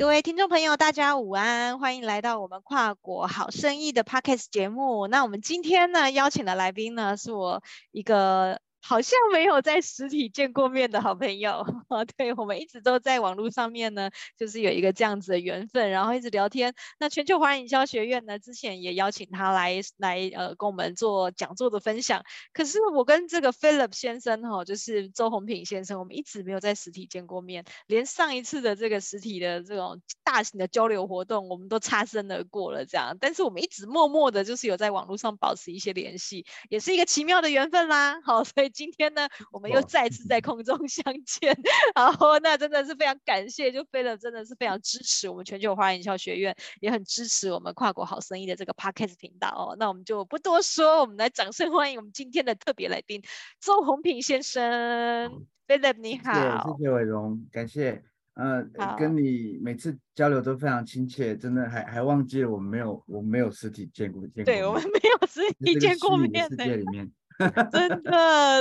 各位听众朋友，大家午安，欢迎来到我们跨国好生意的 Podcast 节目。那我们今天呢，邀请的来宾呢，是我一个。好像没有在实体见过面的好朋友，对，我们一直都在网络上面呢，就是有一个这样子的缘分，然后一直聊天。那全球华人营销学院呢，之前也邀请他来来呃跟我们做讲座的分享。可是我跟这个 Philip 先生哈，就是周鸿品先生，我们一直没有在实体见过面，连上一次的这个实体的这种大型的交流活动，我们都擦身而过了这样。但是我们一直默默的，就是有在网络上保持一些联系，也是一个奇妙的缘分啦。好，所以。今天呢，我们又再次在空中 相见，然后那真的是非常感谢，就 Philip 真的是非常支持我们全球华人营销学院，也很支持我们跨国好生意的这个 Podcast 频道哦。那我们就不多说，我们来掌声欢迎我们今天的特别来宾周宏平先生。Philip 你好，谢谢伟荣，感谢。呃，跟你每次交流都非常亲切，真的还还忘记了我们没有我们没有实体见过见过，对我们没有实体见过面世界里面。真的，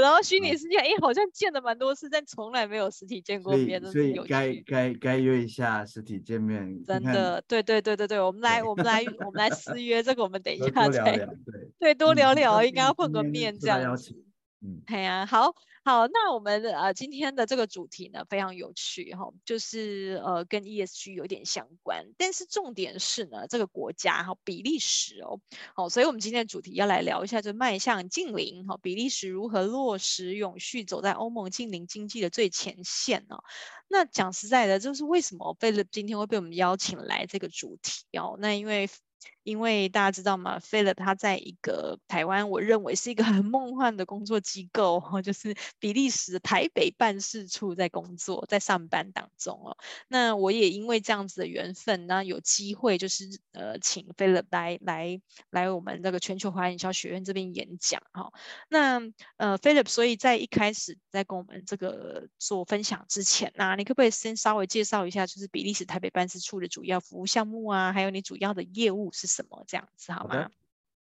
然后虚拟世界，哎、欸，好像见了蛮多次，但从来没有实体见过面，所以该该该约一下实体见面。真的，对对对对对，我们来我们来我们来私约这个，我们等一下再对对多聊聊，嗯、应该要碰个面这样子。嗯，对呀，好。好，那我们呃今天的这个主题呢，非常有趣哈，就是呃跟 ESG 有点相关，但是重点是呢，这个国家哈比利时哦，好，所以我们今天的主题要来聊一下，就迈向净零哈，比利时如何落实永续，走在欧盟净零经济的最前线呢？那讲实在的，就是为什么菲利今天会被我们邀请来这个主题哦？那因为。因为大家知道吗？Philip 他在一个台湾，我认为是一个很梦幻的工作机构，就是比利时台北办事处在工作，在上班当中哦。那我也因为这样子的缘分，那有机会就是呃，请 Philip 来来来我们这个全球华人营销学院这边演讲哈。那呃，Philip，所以在一开始在跟我们这个做分享之前，那你可不可以先稍微介绍一下，就是比利时台北办事处的主要服务项目啊，还有你主要的业务是什么这样子好吗？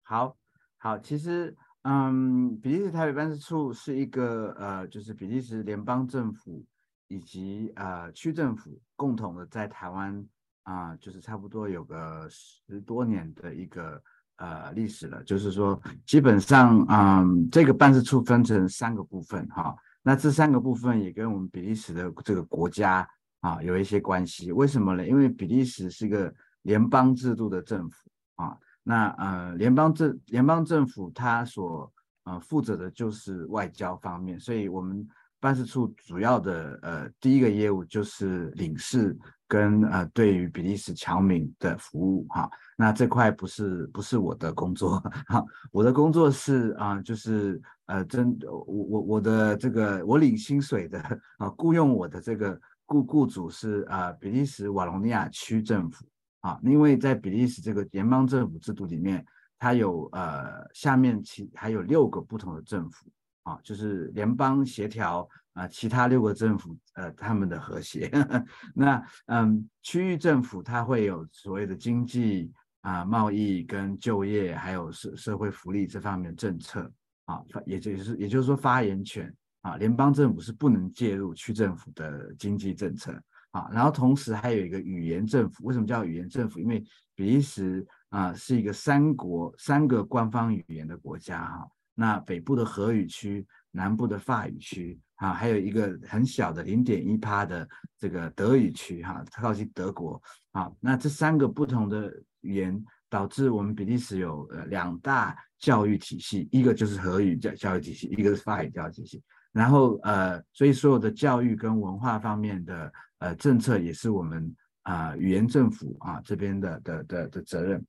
好，好，其实，嗯，比利时台北办事处是一个呃，就是比利时联邦政府以及呃区政府共同的在台湾啊、呃，就是差不多有个十多年的一个呃历史了。就是说，基本上，嗯，这个办事处分成三个部分哈，那这三个部分也跟我们比利时的这个国家啊有一些关系。为什么呢？因为比利时是一个联邦制度的政府。啊，那呃，联邦政联邦政府它所呃负责的就是外交方面，所以我们办事处主要的呃第一个业务就是领事跟呃对于比利时侨民的服务哈。那这块不是不是我的工作哈，我的工作是啊、就是呃真我我我的这个我领薪水的啊雇佣我的这个雇雇主是啊、比利时瓦隆尼亚区政府。啊，因为在比利时这个联邦政府制度里面，它有呃下面其还有六个不同的政府啊，就是联邦协调啊，其他六个政府呃他们的和谐。那嗯，区域政府它会有所谓的经济啊、贸易跟就业，还有社社会福利这方面的政策啊，也就是也就是说发言权啊，联邦政府是不能介入区政府的经济政策。啊，然后同时还有一个语言政府，为什么叫语言政府？因为比利时啊是一个三国三个官方语言的国家哈、那北部的荷语区，南部的法语区啊，还有一个很小的零点一趴的这个德语区哈、啊，靠近德国啊。那这三个不同的语言，导致我们比利时有呃两大教育体系，一个就是荷语教教育体系，一个是法语教育体系。然后呃，所以所有的教育跟文化方面的。呃，政策也是我们啊、语言政府啊这边的的的的责任。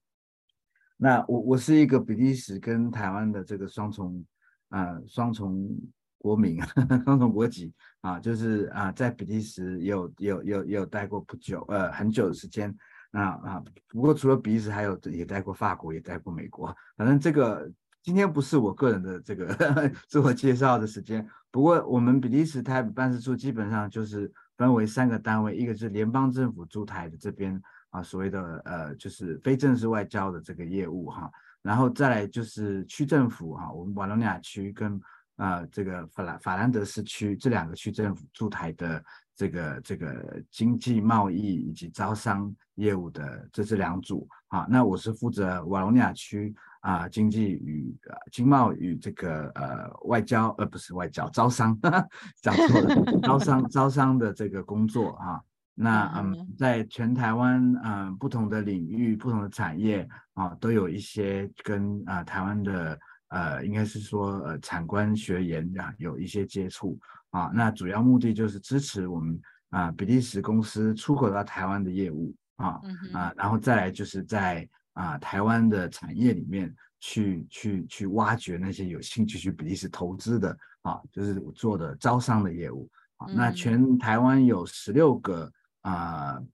那我我是一个比利时跟台湾的这个双重啊双重国民，呵呵双重国籍啊，就是啊在比利时有有有有待过不久呃很久的时间。那啊不过除了比利时，还有也待过法国，也待过美国。反正这个今天不是我个人的这个呵呵 自我介绍的时间。不过我们比利时台北办事处基本上就是。分为三个单位，一个是联邦政府驻台的这边啊，所谓的呃，就是非正式外交的这个业务哈，然后再来就是区政府哈，我们瓦隆尼亚区跟啊这个法兰法兰德斯区这两个区政府驻台的这个这个经济贸易以及招商业务的这是两组啊。那我是负责瓦隆尼亚区啊经济与呃经贸与这个呃外交呃不是外交招商，讲错了，招商招商的这个工作啊。那嗯，在全台湾嗯不同的领域、不同的产业啊，都有一些跟啊台湾的呃，应该是说呃产官学研啊有一些接触啊。那主要目的就是支持我们啊比利时公司出口到台湾的业务啊啊，然后再来就是在啊台湾的产业里面去去去挖掘那些有兴趣去比利时投资的啊，就是我做的招商的业务啊。那全台湾有十六个。啊、呃，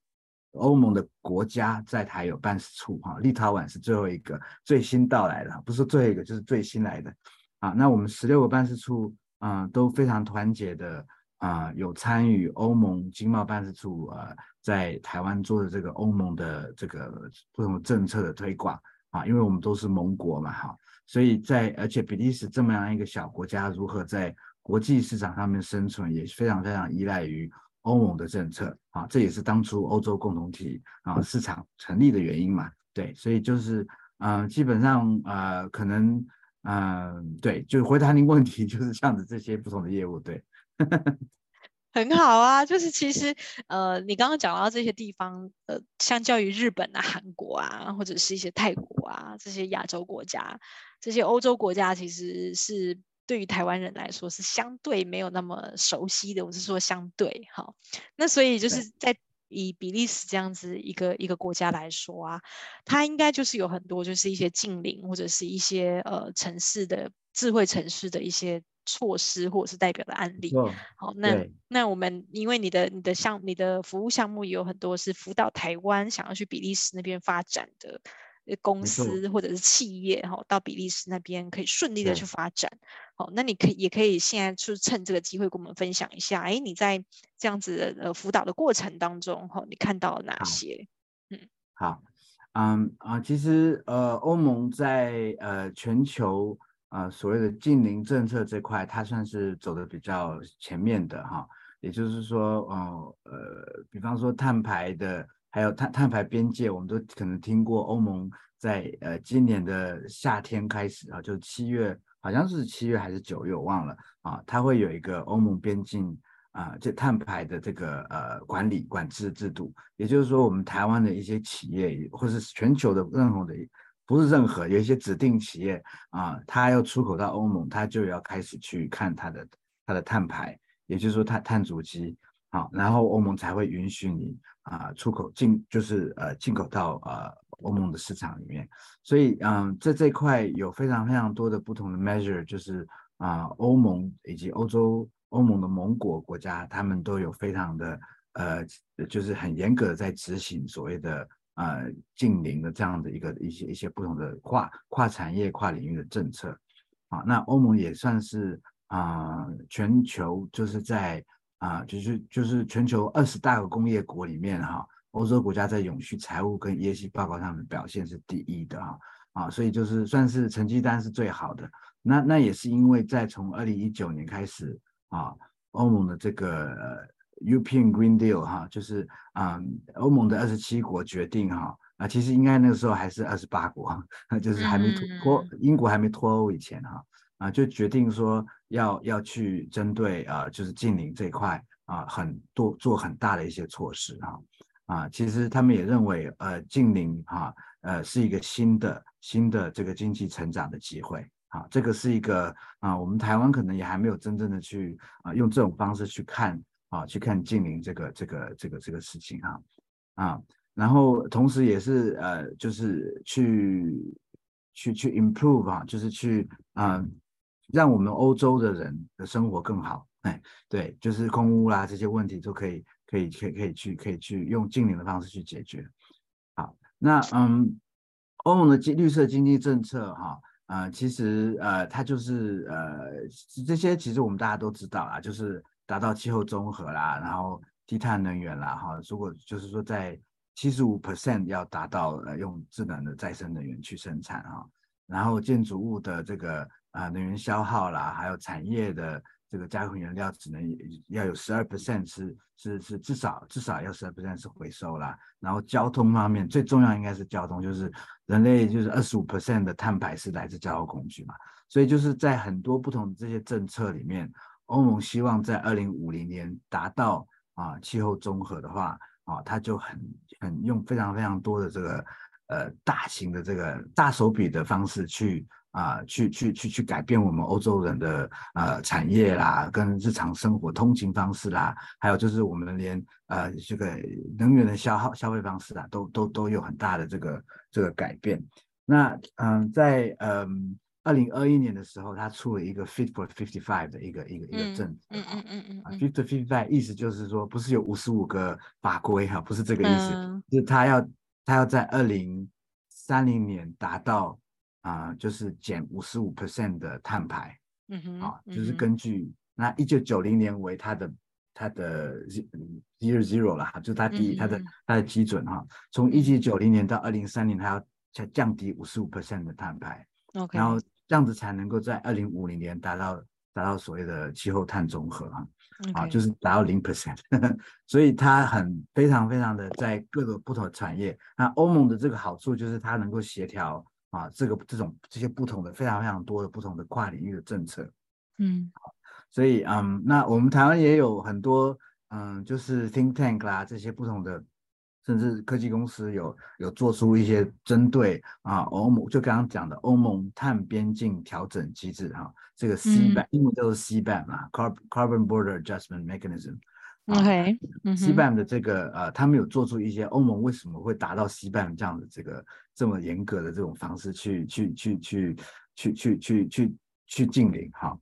欧盟的国家在台有办事处哈，立陶宛是最后一个最新到来的，不是最后一个就是最新来的啊。那我们十六个办事处啊、呃、都非常团结的啊、有参与欧盟经贸办事处啊、呃，在台湾做的这个欧盟的这个不同政策的推广啊，因为我们都是盟国嘛哈，所以在而且比利时这么样一个小国家，如何在国际市场上面生存，也非常非常依赖于。欧盟的政策啊，这也是当初欧洲共同体啊市场成立的原因嘛。对，所以就是嗯、基本上呃，可能嗯、对，就回答您问题，就是这样子这些不同的业务，对，很好啊。就是其实呃，你刚刚讲到这些地方，呃，相较于日本啊、韩国啊，或者是一些泰国啊这些亚洲国家，这些欧洲国家其实是。对于台湾人来说是相对没有那么熟悉的，我是说相对哈。那所以就是在以比利时这样子一个一个国家来说啊，它应该就是有很多就是一些近邻或者是一些呃城市的智慧城市的一些措施或者是代表的案例。好，那那我们因为你的你的项你的服务项目也有很多是辅导台湾想要去比利时那边发展的。公司或者是企业哈，到比利时那边可以顺利的去发展。好，那你可以也可以现在去趁这个机会跟我们分享一下，哎，你在这样子的呃辅导的过程当中哈，你看到了哪些？嗯，好，嗯啊，其实呃，欧盟在呃全球呃所谓的近邻政策这块，它算是走的比较前面的哈。也就是说，呃呃，比方说碳排的。还有碳碳排边界，我们都可能听过。欧盟在呃今年的夏天开始啊，就七月，好像是七月还是九月，我忘了啊。它会有一个欧盟边境啊，这碳排的这个呃管理管制制度。也就是说，我们台湾的一些企业，或是全球的任何的，不是任何有一些指定企业啊，它要出口到欧盟，它就要开始去看它的它的碳排，也就是说碳碳足迹。好，然后欧盟才会允许你啊、出口进，就是呃进口到呃欧盟的市场里面。所以嗯，在这块有非常非常多的不同的 measure，就是啊、欧盟以及欧洲欧盟的盟国国家，他们都有非常的呃，就是很严格的在执行所谓的呃近邻的这样的一个一些一些不同的跨跨产业跨领域的政策。啊，那欧盟也算是啊、全球就是在。啊，就是就是全球二十大个工业国里面哈，欧洲国家在永续财务跟业绩报告上的表现是第一的哈啊，所以就是算是成绩单是最好的。那那也是因为在从二零一九年开始啊，欧盟的这个 European Green Deal 哈，就是啊欧盟的二十七国决定哈啊，其实应该那个时候还是二十八国，就是还没脱英国还没脱欧以前哈。啊，就决定说要要去针对啊，就是近邻这一块啊，很多做很大的一些措施哈啊，啊，其实他们也认为呃近邻哈呃是一个新的新的这个经济成长的机会啊，这个是一个啊，我们台湾可能也还没有真正的去啊用这种方式去看啊去看净零这个这个这个这个事情哈啊，然后同时也是呃就是去去去 improve 啊，就是去啊。让我们欧洲的人的生活更好，哎，对，就是空屋啦这些问题都可以，可以，可以，可以去，可以去用净零的方式去解决。好，那嗯，欧盟的经绿色经济政策哈，呃，其实呃，它就是呃，这些其实我们大家都知道啊，就是达到气候中和啦，然后低碳能源啦，哈，如果就是说在七十五 percent 要达到呃用智能的再生能源去生产哈，然后建筑物的这个。啊，能源消耗啦，还有产业的这个加工原料只能要有十二 percent 是是是至少至少要十二 percent 是回收啦。然后交通方面最重要应该是交通，就是人类就是二十五 percent 的碳排是来自交通工具嘛。所以就是在很多不同的这些政策里面，欧盟希望在二零五零年达到啊气候综合的话啊，它就很很用非常非常多的这个呃大型的这个大手笔的方式去。啊，去去去去改变我们欧洲人的呃产业啦，跟日常生活通勤方式啦，还有就是我们连呃这个能源的消耗消费方式啊，都都都有很大的这个这个改变。那嗯，在嗯二零二一年的时候，他出了一个 Fit for Fifty Five 的一个一个一个政策，嗯嗯嗯嗯，啊，Fit for Fifty Five 意思就是说，不是有五十五个法规哈，不是这个意思，嗯、就是他要他要在二零三零年达到。啊、呃，就是减五十五 percent 的碳排，嗯哼，啊，就是根据、嗯、那一九九零年为他的他的 zero zero 了，就他第一他的他的基准哈，从一九九零年到二零三零，他要降降低五十五 percent 的碳排，OK，然后这样子才能够在二零五零年达到达到所谓的气候碳中和哈，okay. 啊，就是达到零 percent，所以它很非常非常的在各个不同的产业，那欧盟的这个好处就是它能够协调。啊，这个这种这些不同的非常非常多的不同的跨领域的政策，嗯，所以嗯，那我们台湾也有很多嗯，就是 think tank 啦，这些不同的，甚至科技公司有有做出一些针对啊欧盟，就刚刚讲的欧盟碳边境调整机制哈、啊，这个 CBAM，英文叫做 CBAM 啊，Carbon Border Adjustment Mechanism。OK，CBAM 的这个呃，他们有做出一些欧盟为什么会达到 CBAM 这样的这个这么严格的这种方式去去去去去去去去去净零哈。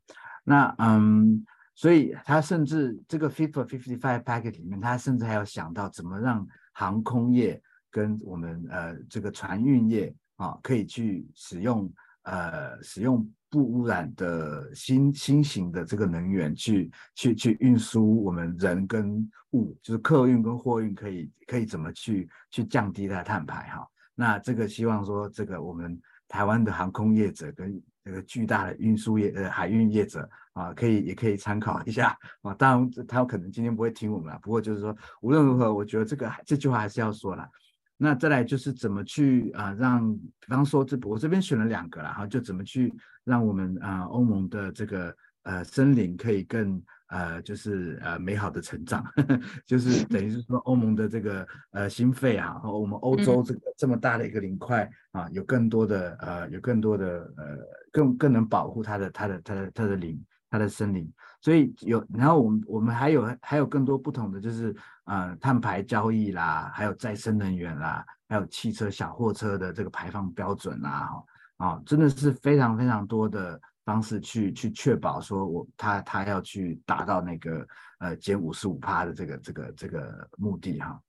那嗯，所以他甚至这个 Fit for 55 Package 里面，他甚至还要想到怎么让航空业跟我们呃这个船运业啊，可以去使用呃使用。不污染的新新型的这个能源去去去运输我们人跟物，就是客运跟货运可以可以怎么去去降低它的碳排哈？那这个希望说这个我们台湾的航空业者跟这个巨大的运输业呃海运业者啊，可以也可以参考一下啊。当然他可能今天不会听我们了，不过就是说无论如何，我觉得这个这句话还是要说了。那再来就是怎么去啊，让比方说这我这边选了两个了哈，就怎么去让我们啊欧盟的这个呃森林可以更呃就是呃美好的成长，呵 呵就是等于是说欧盟的这个呃心肺啊，和我们欧洲这个这么大的一个领块啊，有更多的呃有更多的呃更更能保护它的它的它的它的林它的森林，所以有然后我们我们还有还有更多不同的就是。呃，碳排交易啦，还有再生能源啦，还有汽车、小货车的这个排放标准啦，哈、哦，啊，真的是非常非常多的方式去去确保说我他他要去达到那个呃减五十五趴的这个这个这个目的哈、哦。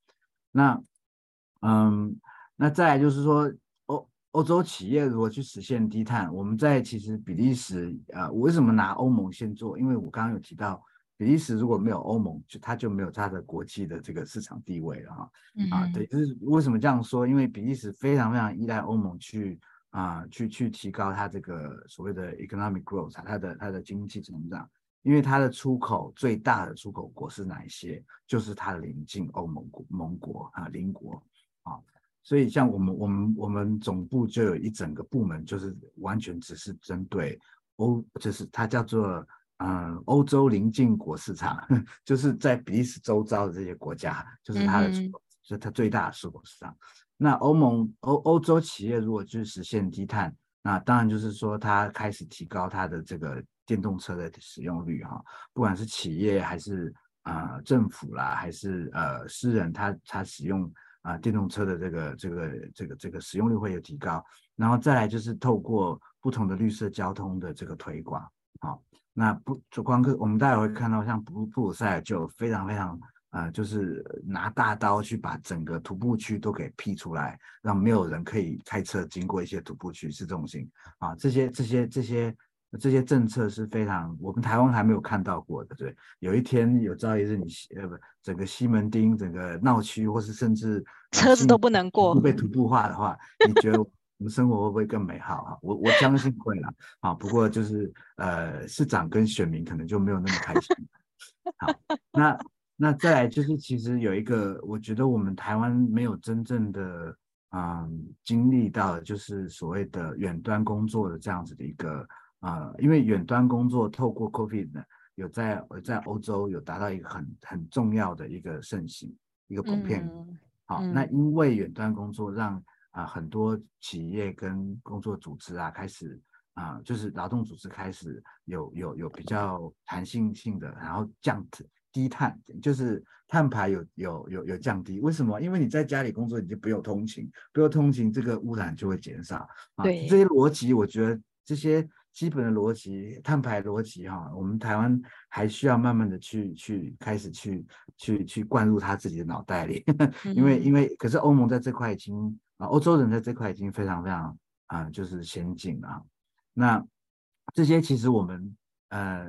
那嗯，那再来就是说欧欧洲企业如果去实现低碳，我们在其实比利时呃，我为什么拿欧盟先做？因为我刚刚有提到。比利时如果没有欧盟，就它就没有它的国际的这个市场地位了哈。嗯、啊，对，就是为什么这样说？因为比利时非常非常依赖欧盟去啊，去去提高它这个所谓的 economic growth，它的它的经济成长。因为它的出口最大的出口国是哪一些？就是它的邻近欧盟国盟国啊邻国啊。所以像我们我们我们总部就有一整个部门，就是完全只是针对欧，就是它叫做。嗯，欧洲邻近国市场 就是在比利时周遭的这些国家，就是它的出口，是、它最大的出口市场。那欧盟欧欧洲企业如果去实现低碳，那当然就是说它开始提高它的这个电动车的使用率哈，不管是企业还是啊、政府啦，还是呃私人，他他使用啊、呃、电动车的这个这个这个这个使用率会有提高。然后再来就是透过不同的绿色交通的这个推广，好。那不就光客，我们待会会看到，像布布鲁塞尔就非常非常呃，就是拿大刀去把整个徒步区都给辟出来，让没有人可以开车经过一些徒步区，市中心啊，这些这些这些这些政策是非常我们台湾还没有看到过的。对，有一天有朝一日你呃不整个西门町整个闹区，或是甚至 车子都不能过，不被徒步化的话，你觉得我们生活会不会更美好啊？我我相信会啦。啊，不过就是呃，市长跟选民可能就没有那么开心。好，那那再来就是，其实有一个，我觉得我们台湾没有真正的嗯经历到，就是所谓的远端工作的这样子的一个啊、呃，因为远端工作透过 COVID 呢，有在在欧洲有达到一个很很重要的一个盛行，一个普遍。嗯、好，嗯、那因为远端工作让啊、呃、很多企业跟工作组织啊开始。啊、呃，就是劳动组织开始有有有比较弹性性的，然后降低碳，就是碳排有有有有降低。为什么？因为你在家里工作，你就不用通勤，不用通勤，这个污染就会减少。啊，对这些逻辑，我觉得这些基本的逻辑，碳排逻辑哈，我们台湾还需要慢慢的去去开始去去去灌入他自己的脑袋里。因为因为可是欧盟在这块已经啊，欧洲人在这块已经非常非常啊，就是先进了。那这些其实我们呃，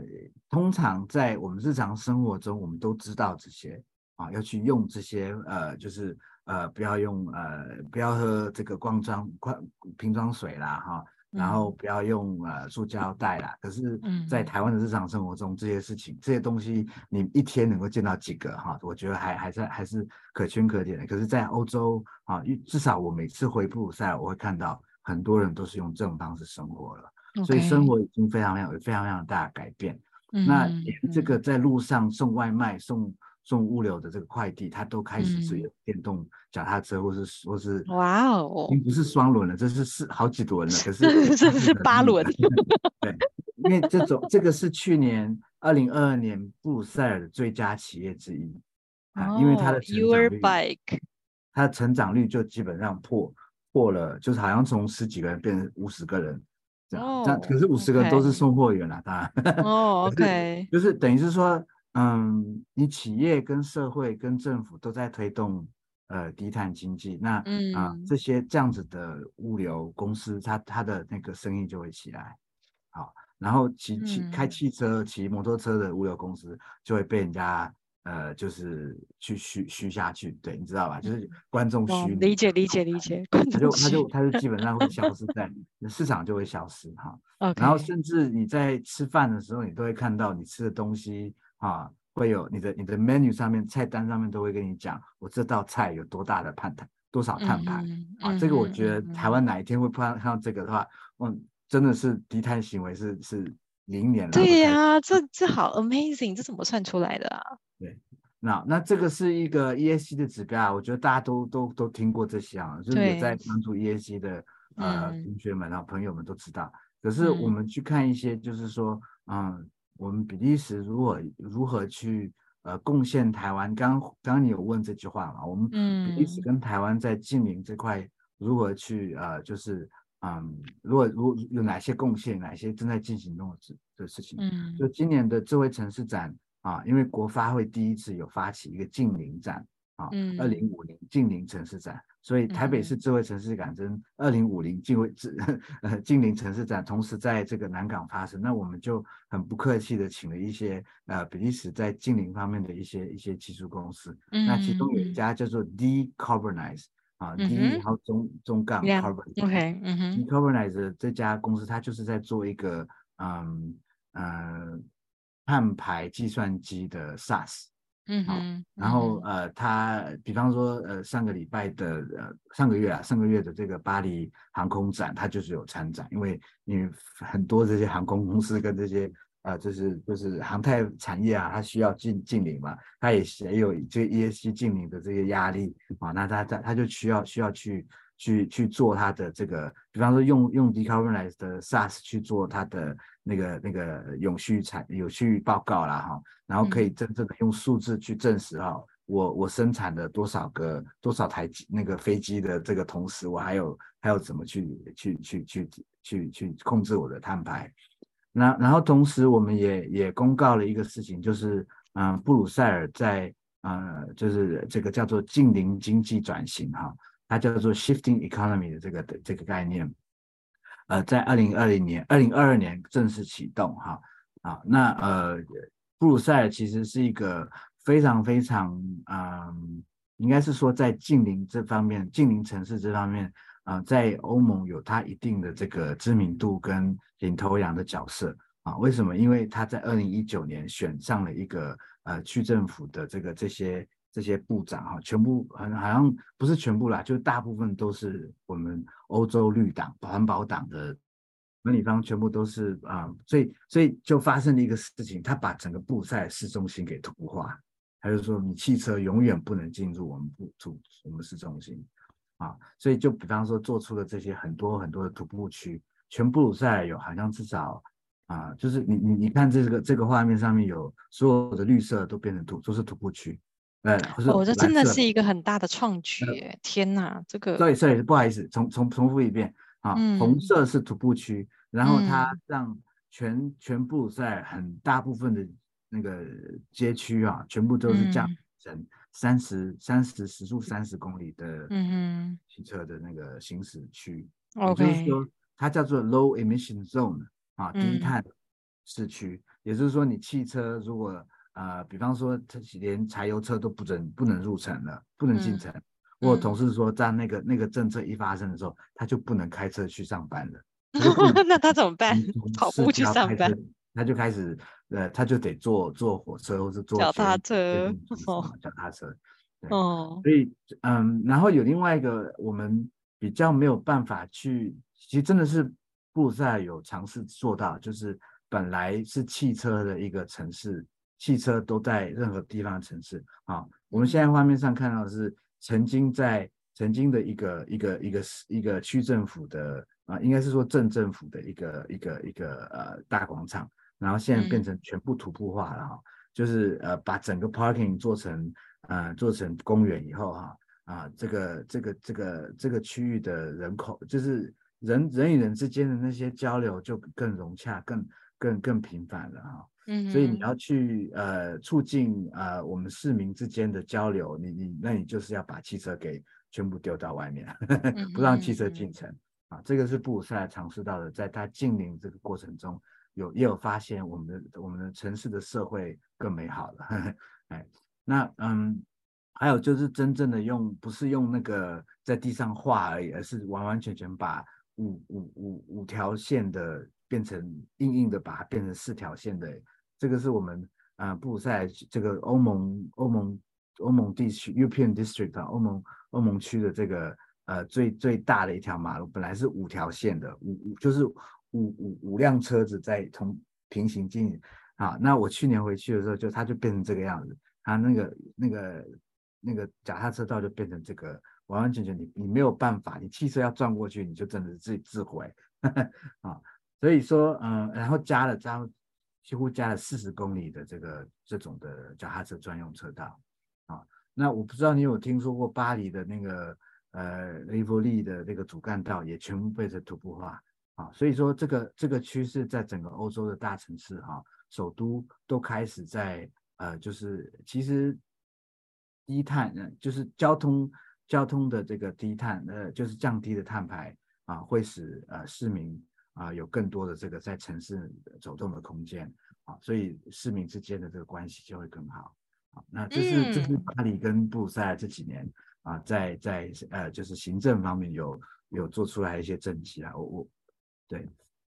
通常在我们日常生活中，我们都知道这些啊，要去用这些呃，就是呃，不要用呃，不要喝这个罐装罐瓶装水啦哈，然后不要用呃塑胶袋啦。可是，在台湾的日常生活中，这些事情这些东西，你一天能够见到几个哈？我觉得还还是还是可圈可点的。可是，在欧洲啊，至少我每次回布鲁塞尔，我会看到很多人都是用这种方式生活了。所以生活已经非常非常有非常非常大的改变。嗯、那连这个在路上送外卖、送送物流的这个快递，它都开始是有电动脚踏车，或是或是哇哦，已经不是双轮了，这是四好几轮了。可是这是八轮。对，因为这种这个是去年二零二二年布鲁塞尔的最佳企业之一啊，因为它的成长率，它的成长率就基本上破破了，就是好像从十几个人变成五十个人。这样，这样可是五十个都是送货员了，当然。哦，OK，就是等于是说，嗯，你企业跟社会跟政府都在推动呃低碳经济，那嗯啊这些这样子的物流公司，它它的那个生意就会起来，好，然后骑骑开汽车、骑摩托车的物流公司就会被人家。呃，就是去虚虚下去，对，你知道吧？就是观众虚、哦，理解理解理解，他就他就他就基本上会消失在 市场就会消失哈。然后甚至你在吃饭的时候，你都会看到你吃的东西啊，会有你的你的 menu 上面菜单上面都会跟你讲，我这道菜有多大的碳碳，多少碳排、嗯、啊？嗯、这个我觉得台湾哪一天会碰到看到这个的话，嗯，真的是低碳行为是是零年了。对呀、啊，这这好 amazing，这怎么算出来的啊？对，那那这个是一个 ESG 的指标啊，我觉得大家都都都听过这些啊，就是也在关注 ESG 的呃同学们啊朋友们都知道。可是我们去看一些，就是说，嗯，我们比利时如何如何去呃贡献台湾？刚刚刚你有问这句话嘛？我们比利时跟台湾在近邻这块如何去呃，就是嗯，如果如有哪些贡献，哪些正在进行中的事的事情？嗯，就今年的智慧城市展。啊，因为国发会第一次有发起一个近邻展啊，二零五零近邻城市展，所以台北市智慧城市感跟二零五零近位智呃近邻城市展同时在这个南港发生，那我们就很不客气的请了一些呃比利时在近邻方面的一些一些技术公司，嗯、那其中有一家叫做 Decarbonize 啊、第一然后中中杠 Carbon，OK，嗯。哼，Decarbonize 这家公司它就是在做一个嗯呃。碳排计算机的 SaaS，嗯哼，然后呃，它比方说呃，上个礼拜的呃，上个月啊，上个月的这个巴黎航空展，它就是有参展，因为因为很多这些航空公司跟这些呃，就是就是航太产业啊，它需要净净零嘛，它也也有这个 ESG 净零的这个压力啊，那它它它就需要需要去。去去做它的这个，比方说用用 Decarbonized SaaS 去做它的那个那个永续产永续报告啦哈，然后可以真正的用数字去证实哈，我我生产的多少个多少台那个飞机的这个同时，我还有还有怎么去去去去去去控制我的碳排，那然后同时我们也也公告了一个事情，就是嗯布鲁塞尔在呃就是这个叫做近邻经济转型哈。它叫做 shifting economy 的这个的这个概念，呃，在二零二零年、二零二二年正式启动哈啊，那呃，布鲁塞尔其实是一个非常非常嗯，应该是说在近邻这方面、近邻城市这方面啊、在欧盟有它一定的这个知名度跟领头羊的角色啊。为什么？因为他在二零一九年选上了一个呃区政府的这个这些这些部长哈、全部好像好像不是全部啦，就大部分都是我们欧洲绿党环保党的管理方，全部都是啊，所以所以就发生了一个事情，他把整个布赛市中心给土化，他就说你汽车永远不能进入我们布住我们市中心。啊，所以就比方说做出了这些很多很多的徒步区，全布鲁塞尔有好像至少啊，就是你你你看这个这个画面上面有所有的绿色都变成土，都是徒步区，呃，哦，这真的是一个很大的创举，呃，天哪，这个，所以所以不好意思，重重重复一遍啊，嗯，红色是徒步区，然后它让全，嗯，全布鲁塞尔很大部分的那个街区啊，全部都是这样成。嗯三十三十时速三十公里的汽车的那个行驶区，也、嗯、就是说它叫做 low emission zone 啊，低碳市区、嗯。也就是说，你汽车如果呃，比方说它连柴油车都不准不能入城了，不能进城。嗯、我同事说，在那个那个政策一发生的时候，他就不能开车去上班了。那他怎么办？跑步去上班？他就开始，呃，他就得坐坐火车，或是坐脚踏车，脚踏车。哦，所以，嗯，然后有另外一个我们比较没有办法去，其实真的是布鲁塞尔有尝试做到，就是本来是汽车的一个城市，汽车都在任何地方的城市啊。我们现在画面上看到的是曾经在曾经的一个一个一个一个区政府的啊，应该是说镇政府的一个一个一个呃大广场。然后现在变成全部徒步化了哈、嗯，就是呃把整个 parking 做成呃做成公园以后哈啊这个这个这个这个区域的人口就是人人与人之间的那些交流就更融洽更更更频繁了哈，嗯，所以你要去呃促进呃我们市民之间的交流，你你那你就是要把汽车给全部丢到外面，嗯、不让汽车进城、嗯、啊，这个是布鲁塞尔尝试到的，在他近邻这个过程中。有也有发现，我们的我们的城市的社会更美好了。哎，那嗯，还有就是真正的用，不是用那个在地上画而已，而是完完全全把五五五五条线的变成硬硬的，把它变成四条线的。这个是我们啊、布鲁塞尔这个欧盟欧盟欧盟地区，UPEAN District 啊，欧盟欧盟区的这个呃最最大的一条马路，本来是五条线的，五五就是。五五五辆车子在同平行进行啊，那我去年回去的时候，就它就变成这个样子，它那个那个那个脚踏车道就变成这个，完完全全你你没有办法，你汽车要转过去，你就真的是自己自毁 啊。所以说，嗯，然后加了加几乎加了四十公里的这个这种的脚踏车专用车道啊。那我不知道你有听说过巴黎的那个呃雷佛利的那个主干道也全部被这徒步化。啊，所以说这个这个趋势在整个欧洲的大城市哈、啊，首都都开始在呃，就是其实低碳，就是交通交通的这个低碳，呃，就是降低的碳排啊，会使呃市民啊有更多的这个在城市走动的空间啊，所以市民之间的这个关系就会更好。啊，那这是这是巴黎跟布鲁塞尔这几年啊，在在呃就是行政方面有有做出来一些政绩啊，我我。对，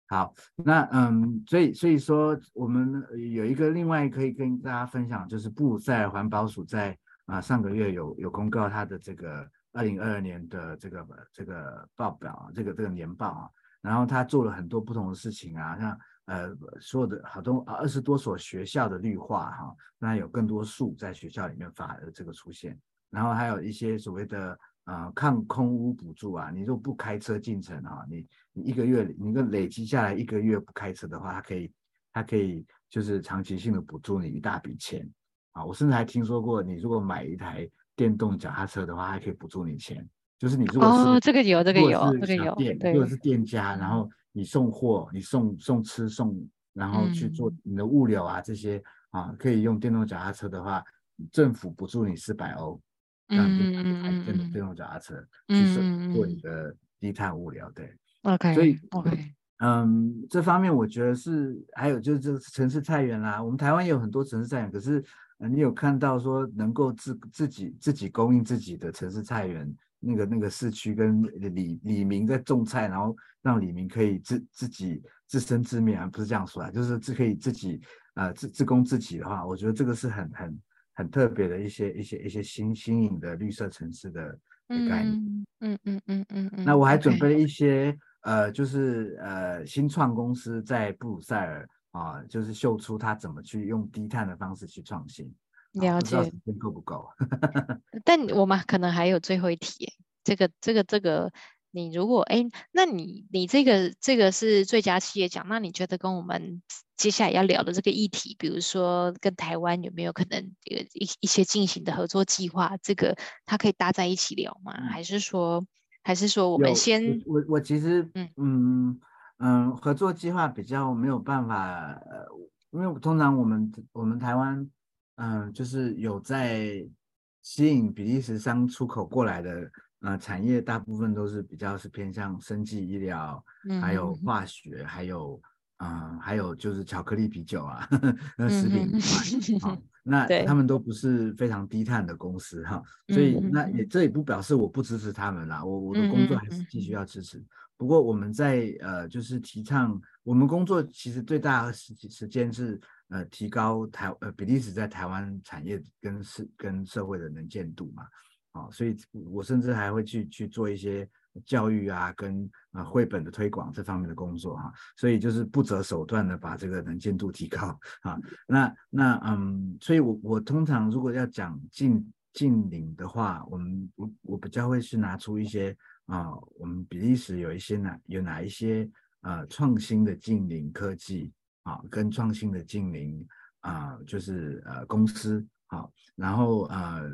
好，那嗯，所以所以说，我们有一个另外可以跟大家分享，就是布鲁塞尔环保署在啊上个月有有公告它的这个二零二二年的这个这个报表啊，这个这个年报啊，然后他做了很多不同的事情啊，像呃所有的好多二十多所学校的绿化哈，那有更多树在学校里面发的这个出现，然后还有一些所谓的。啊、呃，抗空污补助啊，你如果不开车进城啊，你你一个月，你个累积下来一个月不开车的话，它可以，它可以就是长期性的补助你一大笔钱啊。我甚至还听说过，你如果买一台电动脚踏车的话，还可以补助你钱。就是你如果是哦，这个有，这个有，这个有，如果是店家，然后你送货，你送送吃送，然后去做你的物流啊、嗯、这些啊，可以用电动脚踏车的话，政府补助你四百欧。嗯嗯嗯，电动脚踏车去做一个低碳物流，对，OK，所以 OK，嗯，这方面我觉得是还有就是这个城市菜园啦，我们台湾也有很多城市菜园，可是你有看到说能够自自己自己供应自己的城市菜园那个那个市区跟李李明在种菜，然后让李明可以自自己自生自灭而，不是这样说啊，就是自可以自己呃自自供自己的话，我觉得这个是很很很特别的一些一些一些新新颖的绿色城市的的概念。嗯嗯嗯嗯嗯嗯。那我还准备了一些.呃，就是呃新创公司在布鲁塞尔啊，就是秀出他怎么去用低碳的方式去创新。了解，时间够不够？但我们可能还有最后一题，这个、这个、这个，你如果哎，那你你这个这个是最佳企业奖，那你觉得跟我们接下来要聊的这个议题，比如说跟台湾有没有可能一一一些进行的合作计划，这个它可以搭在一起聊吗？嗯、还是说还是说我们先我我其实嗯嗯嗯合作计划比较没有办法，呃，因为通常我们我们台湾。嗯，就是有在吸引比利时商出口过来的，呃，产业大部分都是比较是偏向生技医疗，还有化学，还有嗯，还有就是巧克力啤酒啊，呵呵那食品好，那他们都不是非常低碳的公司哈，所以那也这也不表示我不支持他们啦，我我的工作还是继续要支持。不过我们在呃，就是提倡我们工作其实最大的时时间是。呃，提高台呃比利时在台湾产业跟社跟社会的能见度嘛，啊、所以我甚至还会去去做一些教育啊，跟呃绘本的推广这方面的工作哈、啊，所以就是不择手段的把这个能见度提高啊。那那嗯，所以我我通常如果要讲近近邻的话，我们我我比较会去拿出一些啊，我们比利时有一些哪有哪一些呃创新的近邻科技。啊，跟创新的近邻啊，就是呃公司好，然后呃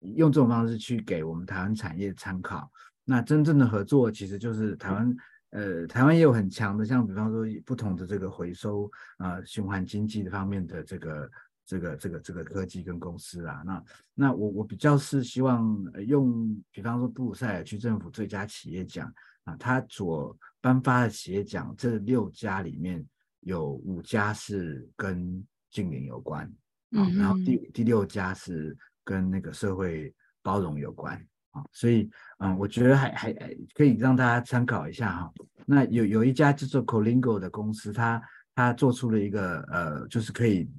用这种方式去给我们台湾产业参考。那真正的合作其实就是台湾，呃台湾也有很强的，像比方说不同的这个回收啊、呃、循环经济的方面的这个这个这个这个科技跟公司啊。那那我我比较是希望用，比方说布鲁塞尔区政府最佳企业奖啊，他所颁发的企业奖这六家里面。有五家是跟近邻有关，嗯，然后第第六家是跟那个社会包容有关，啊，所以嗯，我觉得还还可以让大家参考一下哈。那有有一家叫做 Colingo 的公司，它它做出了一个呃，就是可以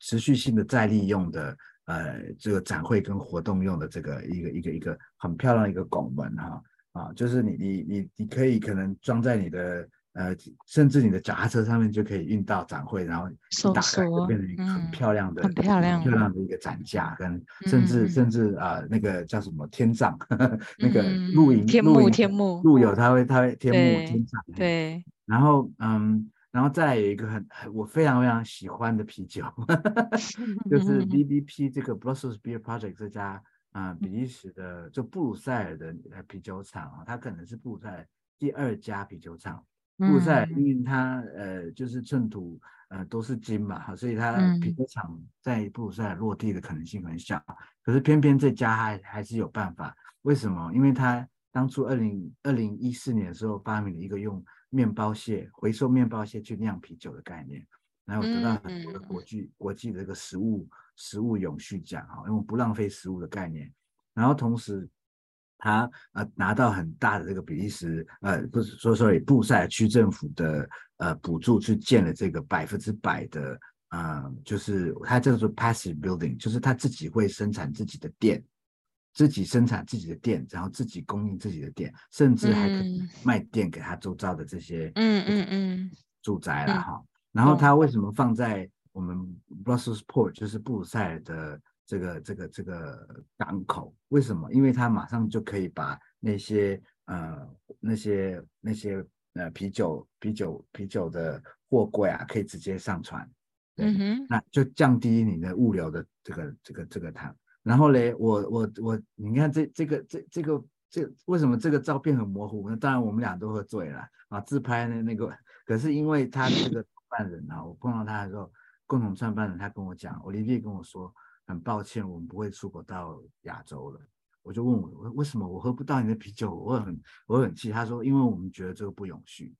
持续性的再利用的呃这个展会跟活动用的这个一个一个一个很漂亮的一个拱门哈啊，就是你你你你可以可能装在你的。呃，甚至你的脚踏车上面就可以运到展会，然后一打开就变成一个很漂亮的、嗯、很漂亮、漂亮的一个展架，跟甚至、嗯、甚至啊、呃，那个叫什么天葬，嗯、那个露营天幕天幕露友他会他会天幕天葬对，然后嗯，然后再来有一个很我非常非常喜欢的啤酒，就是 BBP 这个 Brussels Beer Project 这家啊、呃、比利时的就布鲁塞尔的啤酒厂啊，它可能是布鲁塞尔第二家啤酒厂。布鲁塞尔，因为它呃就是寸土呃都是金嘛，所以它皮革厂在布鲁塞尔落地的可能性很小。嗯、可是偏偏这家还还是有办法，为什么？因为它当初二零二零一四年的时候发明了一个用面包屑回收面包屑去酿啤酒的概念，然后得到很多的国际、嗯、国际的这个食物食物永续奖哈，因为不浪费食物的概念，然后同时。他呃拿到很大的这个比利时呃不是说说以布鲁塞尔区政府的呃补助去建了这个百分之百的呃就是他叫做 passive building，就是他自己会生产自己的电，自己生产自己的电，然后自己供应自己的电，甚至还可以卖电给他周遭的这些嗯嗯嗯住宅了哈。然后他为什么放在我们 Brussels Port，就是布鲁塞尔的？这个这个这个港口为什么？因为它马上就可以把那些呃那些那些呃啤酒啤酒啤酒的货柜啊，可以直接上船，嗯哼，那就降低你的物流的这个这个这个它。然后嘞，我我我，你看这这个这这个这为什么这个照片很模糊？那当然我们俩都喝醉了啊，自拍的那个。可是因为他这个创办人啊，我碰到他的时候，共同创办人他跟我讲，奥利维跟我说。很抱歉，我们不会出口到亚洲了。我就问我，为什么我喝不到你的啤酒？我很我很气。他说，因为我们觉得这个不永续。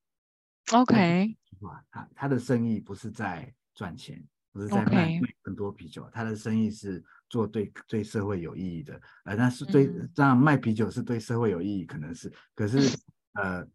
OK，哇他他的生意不是在赚钱，不是在卖卖更多啤酒，他的生意是做对对社会有意义的，呃，那是对这样卖啤酒是对社会有意义，可能是，可是呃，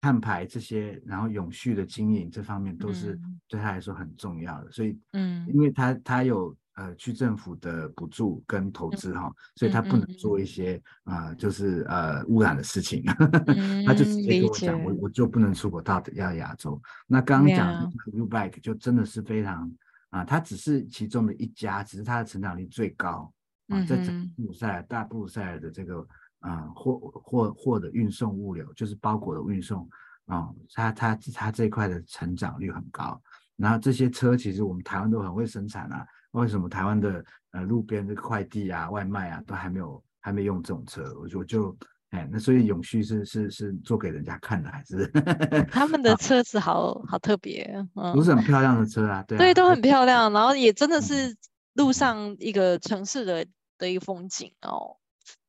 碳排这些，然后永续的经营这方面都是对他来说很重要的，所以，嗯，因为他他有。呃，区政府的补助跟投资哈，所以他不能做一些啊、嗯呃，就是呃污染的事情，嗯、他就直接跟我讲，我我就不能出口到亚亚洲。那刚刚讲的 U-Bike 就真的是非常啊、呃，它只是其中的一家，只是它的成长率最高啊，在整个布鲁塞尔大布鲁塞尔的这个啊货货货的运送物流，就是包裹的运送啊，它它它这一块的成长率很高。然后这些车其实我们台湾都很会生产啊。为什么台湾的呃路边的快递啊、外卖啊都还没有还没用这种车？我就我就哎，那所以永续是是是做给人家看的，还是？他们的车子好好特别，嗯，不是很漂亮的车啊，对啊，对，都很漂亮，然后也真的是路上一个城市的的一个风景哦，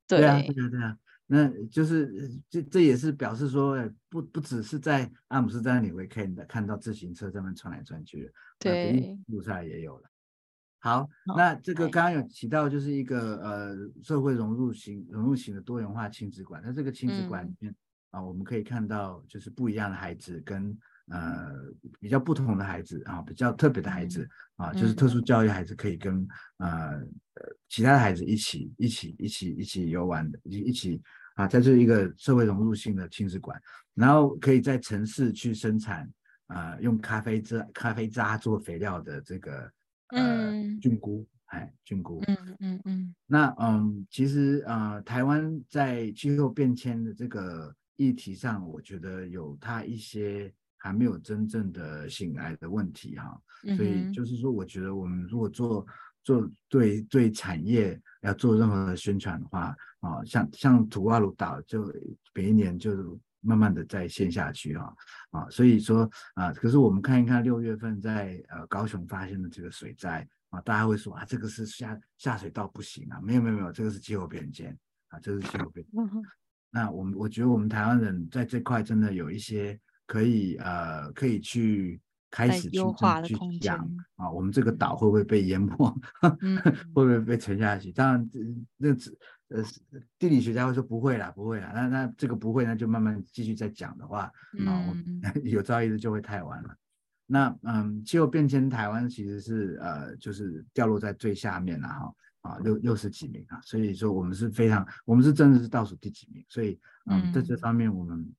对，对啊，对啊，对啊，那就是这这也是表示说，不不只是在阿姆斯特丹你会看到看到自行车这么穿来穿去的，对，路上也有了。好，那这个刚刚有提到，就是一个呃社会融入型融入型的多元化亲子馆。那这个亲子馆里面啊，我们可以看到就是不一样的孩子跟呃比较不同的孩子啊，比较特别的孩子啊，就是特殊教育孩子可以跟呃其他的孩子一起一起一起一起游玩的，一一起啊，在这一个社会融入性的亲子馆，然后可以在城市去生产啊，用咖啡渣咖啡渣做肥料的这个。呃，菌菇，哎，菌菇，嗯嗯嗯，那嗯，其实呃，台湾在气候变迁的这个议题上，我觉得有它一些还没有真正的醒来的问题哈，所以就是说，我觉得我们如果做做对对产业要做任何的宣传的话啊，像像土瓦鲁岛就每一年就。慢慢的再陷下去啊啊，所以说啊，可是我们看一看六月份在呃高雄发生的这个水灾啊，大家会说啊，这个是下下水道不行啊，没有没有没有，这个是气候变迁啊，这是气候变那我们我觉得我们台湾人在这块真的有一些可以呃可以去开始去去讲啊，我们这个岛会不会被淹没？嗯、会不会被沉下去？当然这这。呃，地理学家会说不会啦，不会啦。那那这个不会，那就慢慢继续再讲的话，啊、嗯，有朝一日就会太晚了。那嗯，气候变迁，台湾其实是呃，就是掉落在最下面了哈，啊，六六十几名啊，所以说我们是非常，我们是真的是倒数第几名，所以嗯，在这方面我们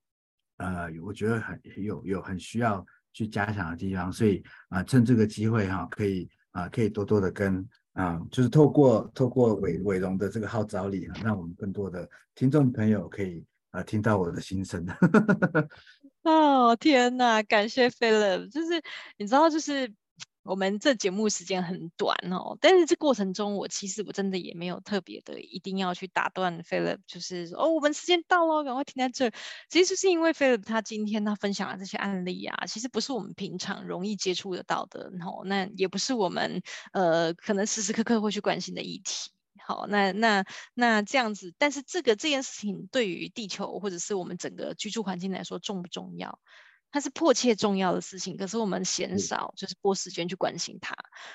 呃，我觉得很有有很需要去加强的地方，所以啊、呃，趁这个机会哈、啊，可以啊、呃，可以多多的跟。啊，就是透过透过伟伟荣的这个号召力，让我们更多的听众朋友可以啊听到我的心声。哦天哪，感谢 Philip，就是你知道就是。我们这节目时间很短哦，但是这过程中，我其实我真的也没有特别的一定要去打断 Philip，就是说哦，我们时间到了，赶快停在这。其实是因为 Philip 他今天他分享的这些案例啊，其实不是我们平常容易接触得到的，然后那也不是我们呃可能时时刻刻会去关心的议题。好，那那那这样子，但是这个这件事情对于地球或者是我们整个居住环境来说重不重要？它是迫切重要的事情，可是我们嫌少就是拨时间去关心它，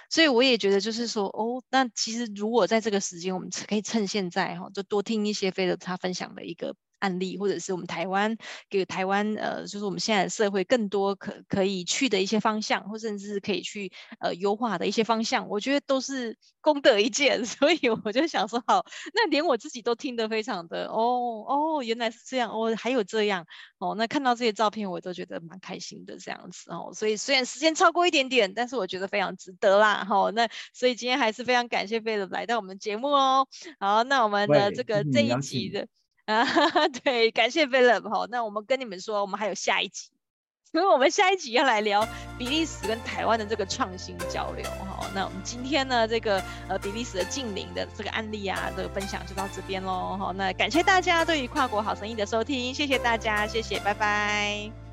所以我也觉得就是说，哦，那其实如果在这个时间，我们可以趁现在哈，就多听一些 Philip 他分享的一个。案例，或者是我们台湾给台湾呃，就是我们现在的社会更多可可以去的一些方向，或甚至是可以去呃优化的一些方向，我觉得都是功德一件。所以我就想说，好，那连我自己都听得非常的哦哦，原来是这样哦，还有这样哦。那看到这些照片，我都觉得蛮开心的这样子哦。所以虽然时间超过一点点，但是我觉得非常值得啦。好，那所以今天还是非常感谢 Philip 来到我们节目哦。好，那我们的这个这一集的。啊，对，感谢 Philip 哈，那我们跟你们说，我们还有下一集，所以我们下一集要来聊比利时跟台湾的这个创新交流哈。那我们今天呢，这个呃比利时的近邻的这个案例啊的分享就到这边喽哈。那感谢大家对于跨国好生意的收听，谢谢大家，谢谢，拜拜。